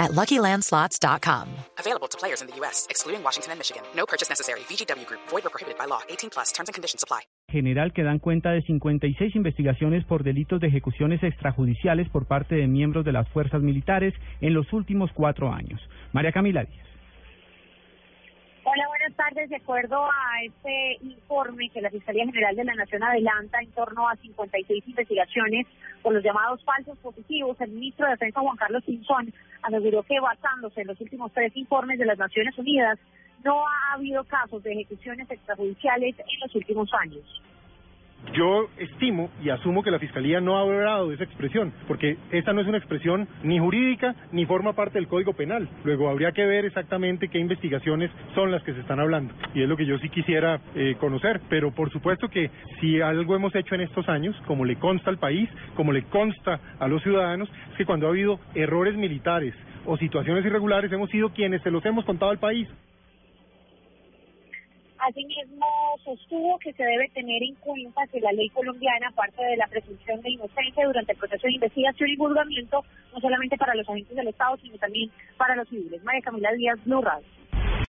at LuckyLandSlots.com. Available to players in the U.S., excluding Washington and Michigan. No purchase necessary. VGW Group. Void or prohibited by law. 18 plus. Terms and conditions apply. General que dan cuenta de 56 investigaciones por delitos de ejecuciones extrajudiciales por parte de miembros de las fuerzas militares en los últimos cuatro años. María Camila Díaz. Buenas tardes. De acuerdo a este informe que la Fiscalía General de la Nación adelanta en torno a 56 investigaciones por los llamados falsos positivos, el ministro de Defensa Juan Carlos Pinzón aseguró que basándose en los últimos tres informes de las Naciones Unidas, no ha habido casos de ejecuciones extrajudiciales en los últimos años. Yo estimo y asumo que la Fiscalía no ha hablado esa expresión, porque esa no es una expresión ni jurídica ni forma parte del Código Penal. Luego habría que ver exactamente qué investigaciones son las que se están hablando, y es lo que yo sí quisiera eh, conocer. Pero por supuesto que si algo hemos hecho en estos años, como le consta al país, como le consta a los ciudadanos, es que cuando ha habido errores militares o situaciones irregulares, hemos sido quienes se los hemos contado al país. Asimismo, sostuvo que se debe tener en cuenta que la ley colombiana parte de la presunción de inocencia durante el proceso de investigación y juzgamiento, no solamente para los agentes del Estado, sino también para los civiles. María Camila Díaz, Blue.